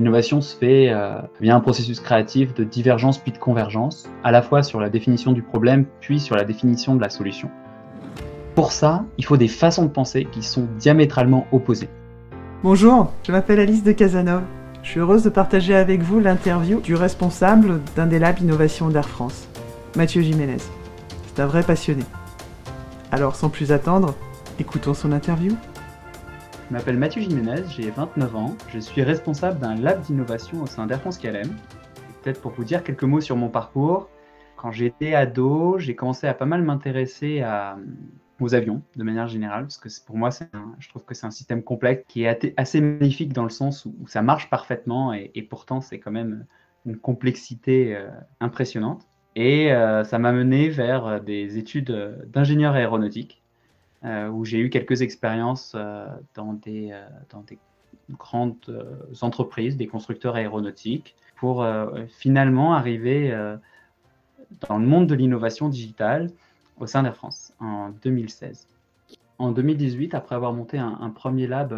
L'innovation se fait euh, via un processus créatif de divergence puis de convergence, à la fois sur la définition du problème puis sur la définition de la solution. Pour ça, il faut des façons de penser qui sont diamétralement opposées. Bonjour, je m'appelle Alice de Casanova. Je suis heureuse de partager avec vous l'interview du responsable d'un des labs innovation d'Air France, Mathieu Jiménez. C'est un vrai passionné. Alors sans plus attendre, écoutons son interview. Je m'appelle Mathieu Jiménez, j'ai 29 ans, je suis responsable d'un lab d'innovation au sein d'Air France KLM. Peut-être pour vous dire quelques mots sur mon parcours, quand j'étais ado, j'ai commencé à pas mal m'intéresser aux avions de manière générale, parce que pour moi, je trouve que c'est un système complexe qui est assez magnifique dans le sens où, ça marche parfaitement et, pourtant c'est quand même une complexité euh, impressionnante. Et euh, ça m'a mené vers des études d'ingénieur aéronautique euh, où j'ai eu quelques expériences euh, euh, dans des grandes entreprises, des constructeurs aéronautiques, pour finalement arriver dans le monde de l'innovation digitale au sein d'Air France en 2016. En 2018, après avoir monté un premier lab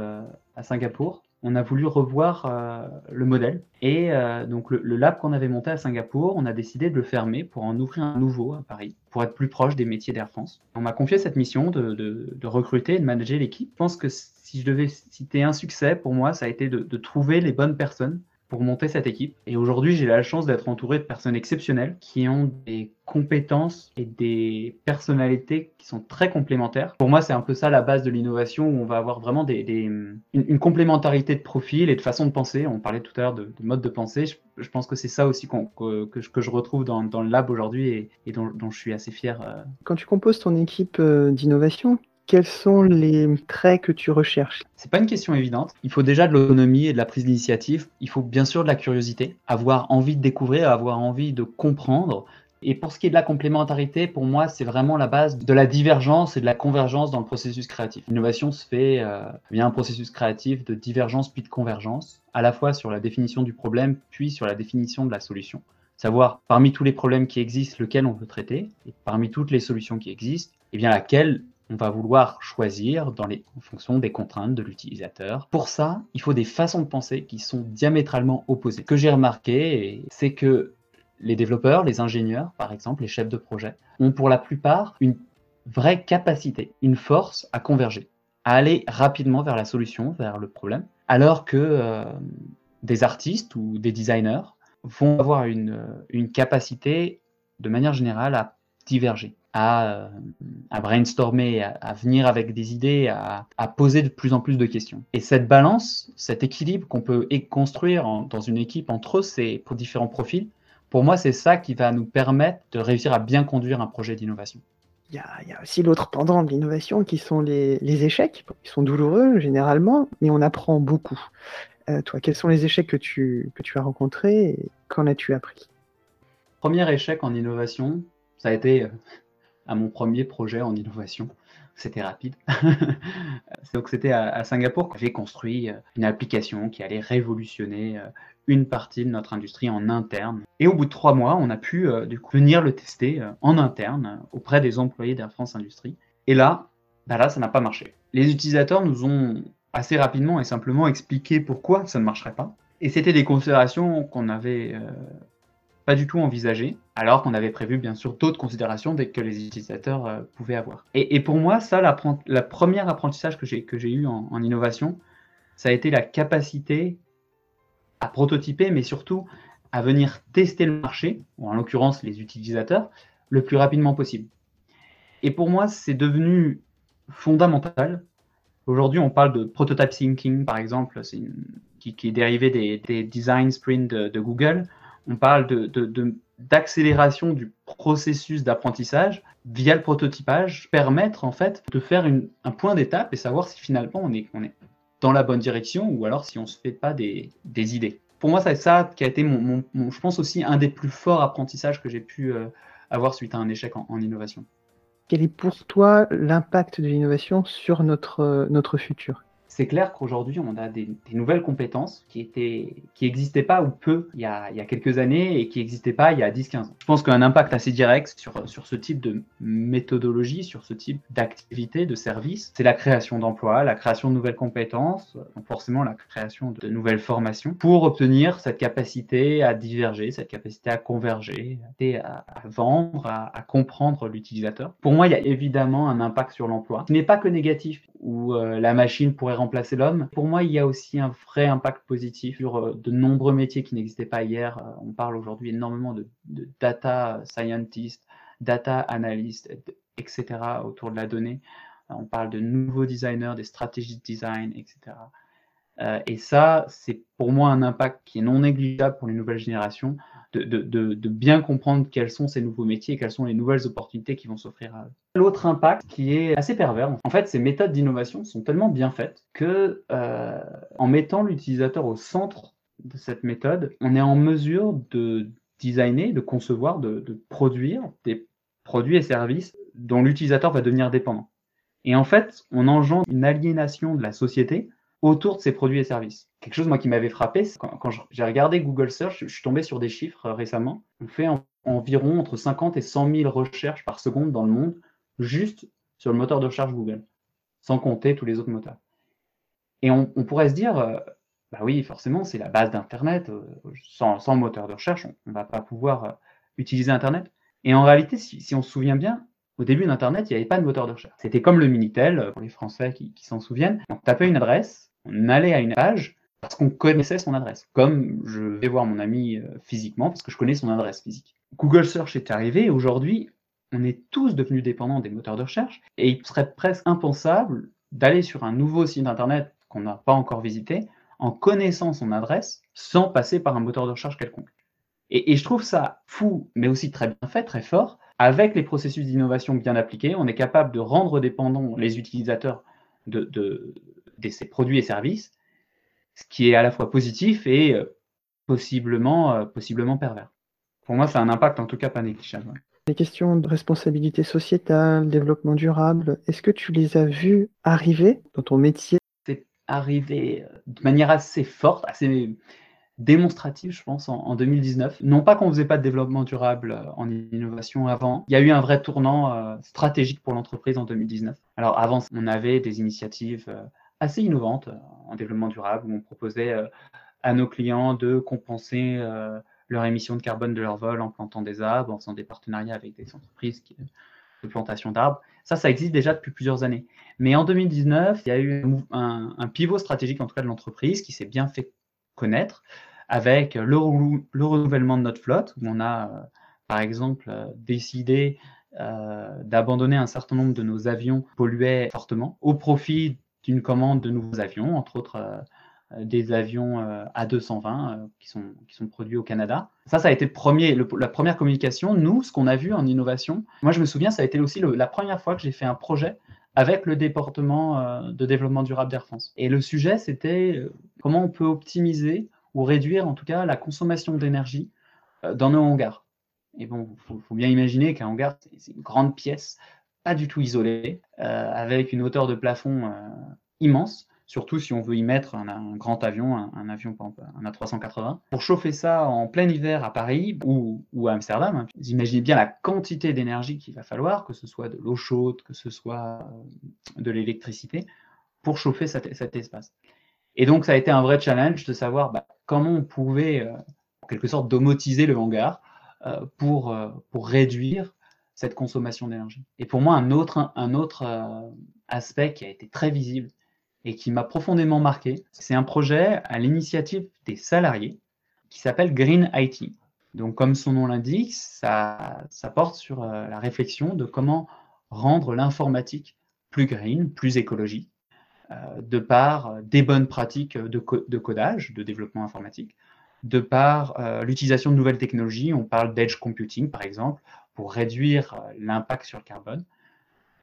à Singapour, on a voulu revoir euh, le modèle. Et euh, donc le, lab qu'on avait monté à Singapour, on a décidé de le fermer pour en ouvrir un nouveau à Paris, pour être plus proche des métiers d'Air France. On m'a confié cette mission de, recruter et de manager l'équipe. Je pense que si je devais citer un succès, pour moi, ça a été de trouver les bonnes personnes pour monter cette équipe. Et aujourd'hui, j'ai la chance d'être entouré de personnes exceptionnelles qui ont des compétences et des personnalités qui sont très complémentaires. Pour moi, c'est un peu ça la base de l'innovation où on va avoir vraiment des, une, complémentarité de profil et de façon de penser. On parlait tout à l'heure de, mode de pensée. Je, pense que c'est ça aussi que, que, je, retrouve dans, dans le lab aujourd'hui et, dont, dont, je suis assez fier. Euh. Quand tu composes ton équipe euh, d'innovation, quels sont les traits que tu recherches? C'est pas une question évidente. Il faut déjà de l'autonomie et de la prise d'initiative. Il faut bien sûr de la curiosité, avoir envie de découvrir, avoir envie de comprendre. Et pour ce qui est de la complémentarité, pour moi, c'est vraiment la base de la divergence et de la convergence dans le processus créatif. L'innovation se fait euh, via un processus créatif de divergence puis de convergence, à la fois sur la définition du problème puis sur la définition de la solution. Savoir parmi tous les problèmes qui existent, lequel on veut traiter, et parmi toutes les solutions qui existent, eh bien laquelle on va vouloir choisir dans les, en fonction des contraintes de l'utilisateur. Pour ça, il faut des façons de penser qui sont diamétralement opposées. Ce que j'ai remarqué, c'est que les développeurs, les ingénieurs, par exemple, les chefs de projet, ont pour la plupart une vraie capacité, une force à converger, à aller rapidement vers la solution, vers le problème, alors que euh, des artistes ou des designers vont avoir une, une capacité, de manière générale, à diverger à, à brainstormer, à, venir avec des idées, à, à, poser de plus en plus de questions. Et cette balance, cet équilibre qu'on peut construire dans une équipe entre ces différents profils, pour moi, c'est ça qui va nous permettre de réussir à bien conduire un projet d'innovation. Il y, a, il y a, aussi l'autre pendant de l'innovation qui sont les, les, échecs. Ils sont douloureux généralement, mais on apprend beaucoup. Euh, toi, quels sont les échecs que tu, que tu as rencontrés et qu'en as-tu appris? Premier échec en innovation, ça a été euh, à mon premier projet en innovation. C'était rapide. C'était à, Singapour que j'ai construit euh, une application qui allait révolutionner euh, une partie de notre industrie en interne. Et au bout de trois mois, on a pu euh, venir le tester en interne auprès des employés d'Air France Industrie. Et là, bah là, ça n'a pas marché. Les utilisateurs nous ont assez rapidement et simplement expliqué pourquoi ça ne marcherait pas. Et c'était des considérations qu'on avait pas du tout envisagé, alors qu'on avait prévu bien sûr d'autres considérations que les utilisateurs euh, pouvaient avoir. Et, pour moi, ça, la première apprentissage que j'ai eu en, innovation, ça a été la capacité à prototyper, mais surtout à venir tester le marché, ou en l'occurrence les utilisateurs, le plus rapidement possible. Et pour moi, c'est devenu fondamental. Aujourd'hui, on parle de prototype thinking, par exemple, qui, est dérivé des, design sprints de Google on parle d'accélération du processus d'apprentissage via le prototypage, permettre en fait de faire un point d'étape et savoir si finalement on est, dans la bonne direction ou alors si on ne se fait pas des, idées. Pour moi, c'est ça qui a été, mon, je pense aussi, un des plus forts apprentissages que j'ai pu euh, avoir suite à un échec en, innovation. Quel est pour toi l'impact de l'innovation sur notre, notre futur? C'est clair qu'aujourd'hui, on a des, nouvelles compétences qui étaient, qui n'existaient pas ou peu il y, a, il y a quelques années et qui n'existaient pas il y a 10-15 ans. Je pense qu'un impact assez direct sur, sur ce type de méthodologie, sur ce type d'activité, de service, c'est la création d'emplois, la création de nouvelles compétences, forcément la création de nouvelles formations pour obtenir cette capacité à diverger, cette capacité à converger, à, à vendre, à, à comprendre l'utilisateur. Pour moi, il y a évidemment un impact sur l'emploi qui n'est pas que négatif, où euh, la machine pourrait remplacer l'homme. Pour moi, il y a aussi un vrai impact positif sur euh, de nombreux métiers qui n'existaient pas hier. Euh, on parle aujourd'hui énormément de, data scientist, data analyst, etc. autour de la donnée. On parle de nouveaux designers, des stratégies de design, etc. et ça, c'est pour moi un impact qui est non négligeable pour les nouvelles générations de, bien comprendre quels sont ces nouveaux métiers et quelles sont les nouvelles opportunités qui vont s'offrir à eux. L'autre impact qui est assez pervers, en fait, ces méthodes d'innovation sont tellement bien faites que euh, en mettant l'utilisateur au centre de cette méthode, on est en mesure de designer, de concevoir, de produire des produits et services dont l'utilisateur va devenir dépendant. Et en fait, on engendre une aliénation de la société autour de ces produits et services. Quelque chose moi qui m'avait frappé, quand, j'ai regardé Google Search, je suis tombé sur des chiffres euh, récemment. On fait environ entre 50 et 100 000 recherches par seconde dans le monde, juste sur le moteur de recherche Google, sans compter tous les autres moteurs. Et on, pourrait se dire, euh, bah oui, forcément, c'est la base d'Internet. Euh, sans, moteur de recherche, on ne va pas pouvoir utiliser Internet. Et en réalité, si, on se souvient bien, au début d'Internet, il n'y avait pas de moteur de recherche. C'était comme le Minitel, pour les Français qui, qui s'en souviennent. On tapait une adresse, on allait à une page parce qu'on connaissait son adresse. Comme je vais voir mon ami euh, physiquement parce que je connais son adresse physique. Google Search est arrivé aujourd'hui, on est tous devenus dépendants des moteurs de recherche et il serait presque impensable d'aller sur un nouveau site internet qu'on n'a pas encore visité en connaissant son adresse sans passer par un moteur de recherche quelconque. Et, je trouve ça fou, mais aussi très bien fait, très fort. Avec les processus d'innovation bien appliqués, on est capable de rendre dépendants les utilisateurs de ces produits et services, ce qui est à la fois positif et euh, possiblement, euh, possiblement pervers. Pour moi, ça a un impact en tout cas pas négligeable. Les questions de responsabilité sociétale, développement durable, est-ce que tu les as vues arriver dans ton métier? C'est arrivé euh, de manière assez forte, assez démonstrative, je pense, en, 2019. Non pas qu'on ne faisait pas de développement durable en innovation avant, il y a eu un vrai tournant stratégique pour l'entreprise en 2019. Alors avant, on avait des initiatives assez innovante euh, en développement durable où on proposait euh, à nos clients de compenser euh, leur émission de carbone de leur vol en plantant des arbres, en faisant des partenariats avec des entreprises de plantation d'arbres. Ça, ça existe déjà depuis plusieurs années. Mais en 2019, il y a eu un, pivot stratégique, en tout cas de l'entreprise, qui s'est bien fait connaître avec le, le, renouvellement de notre flotte, où on a, par exemple, décidé d'abandonner un certain nombre de nos avions pollués fortement au profit d'une commande de nouveaux avions, entre autres euh, euh, des avions euh, A220 qui, sont, qui sont produits au Canada. Ça, ça a été le premier, la première communication. Nous, ce qu'on a vu en innovation, moi je me souviens, ça a été aussi la première fois que j'ai fait un projet avec le département de développement durable d'Air France. Et le sujet, c'était comment on peut optimiser ou réduire en tout cas la consommation d'énergie dans nos hangars. Et bon, il faut, bien imaginer qu'un hangar, c'est une grande pièce pas du tout isolé, euh, avec une hauteur de plafond euh, immense, surtout si on veut y mettre un, grand avion, un, avion un A380. Pour chauffer ça en plein hiver à Paris ou, à Amsterdam, hein, vous imaginez bien la quantité d'énergie qu'il va falloir, que ce soit de l'eau chaude, que ce soit euh, de l'électricité, pour chauffer cet, espace. Et donc ça a été un vrai challenge de savoir bah, comment on pouvait, en quelque sorte, domotiser le hangar pour réduire cette consommation d'énergie. Et pour moi, un autre, un autre euh, aspect qui a été très visible et qui m'a profondément marqué, c'est un projet à l'initiative des salariés qui s'appelle Green IT. Donc, comme son nom l'indique, ça, porte sur euh, la réflexion de comment rendre l'informatique plus green, plus écologique, euh, de par des bonnes pratiques de, codage, de développement informatique, de par l'utilisation de nouvelles technologies. On parle d'edge computing, par exemple, pour réduire euh, l'impact sur le carbone,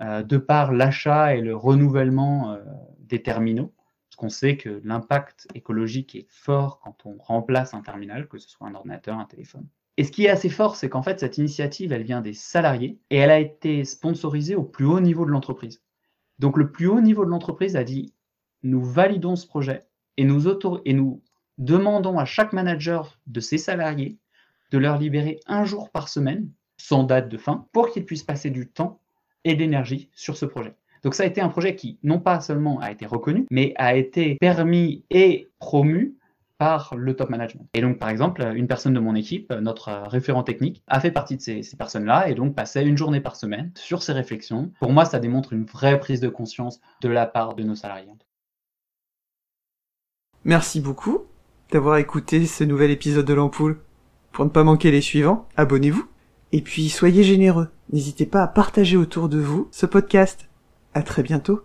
euh, de par l'achat et le renouvellement euh, des terminaux, parce qu'on sait que l'impact écologique est fort quand on remplace un terminal, que ce soit un ordinateur, un téléphone. Et ce qui est assez fort, c'est qu'en fait, cette initiative, elle vient des salariés et elle a été sponsorisée au plus haut niveau de l'entreprise. Donc le plus haut niveau de l'entreprise a dit, nous validons ce projet et nous, et nous demandons à chaque manager de ses salariés de leur libérer un jour par semaine, sans date de fin, pour qu'ils puissent passer du temps et d'énergie sur ce projet. Donc ça a été un projet qui, non pas seulement a été reconnu, mais a été permis et promu par le top management. Et donc, par exemple, une personne de mon équipe, notre référent technique, a fait partie de ces personnes-là et donc passait une journée par semaine sur ces réflexions. Pour moi, ça démontre une vraie prise de conscience de la part de nos salariés. Merci beaucoup d'avoir écouté ce nouvel épisode de l'ampoule. Pour ne pas manquer les suivants, abonnez-vous. Et puis soyez généreux. N'hésitez pas à partager autour de vous ce podcast. À très bientôt.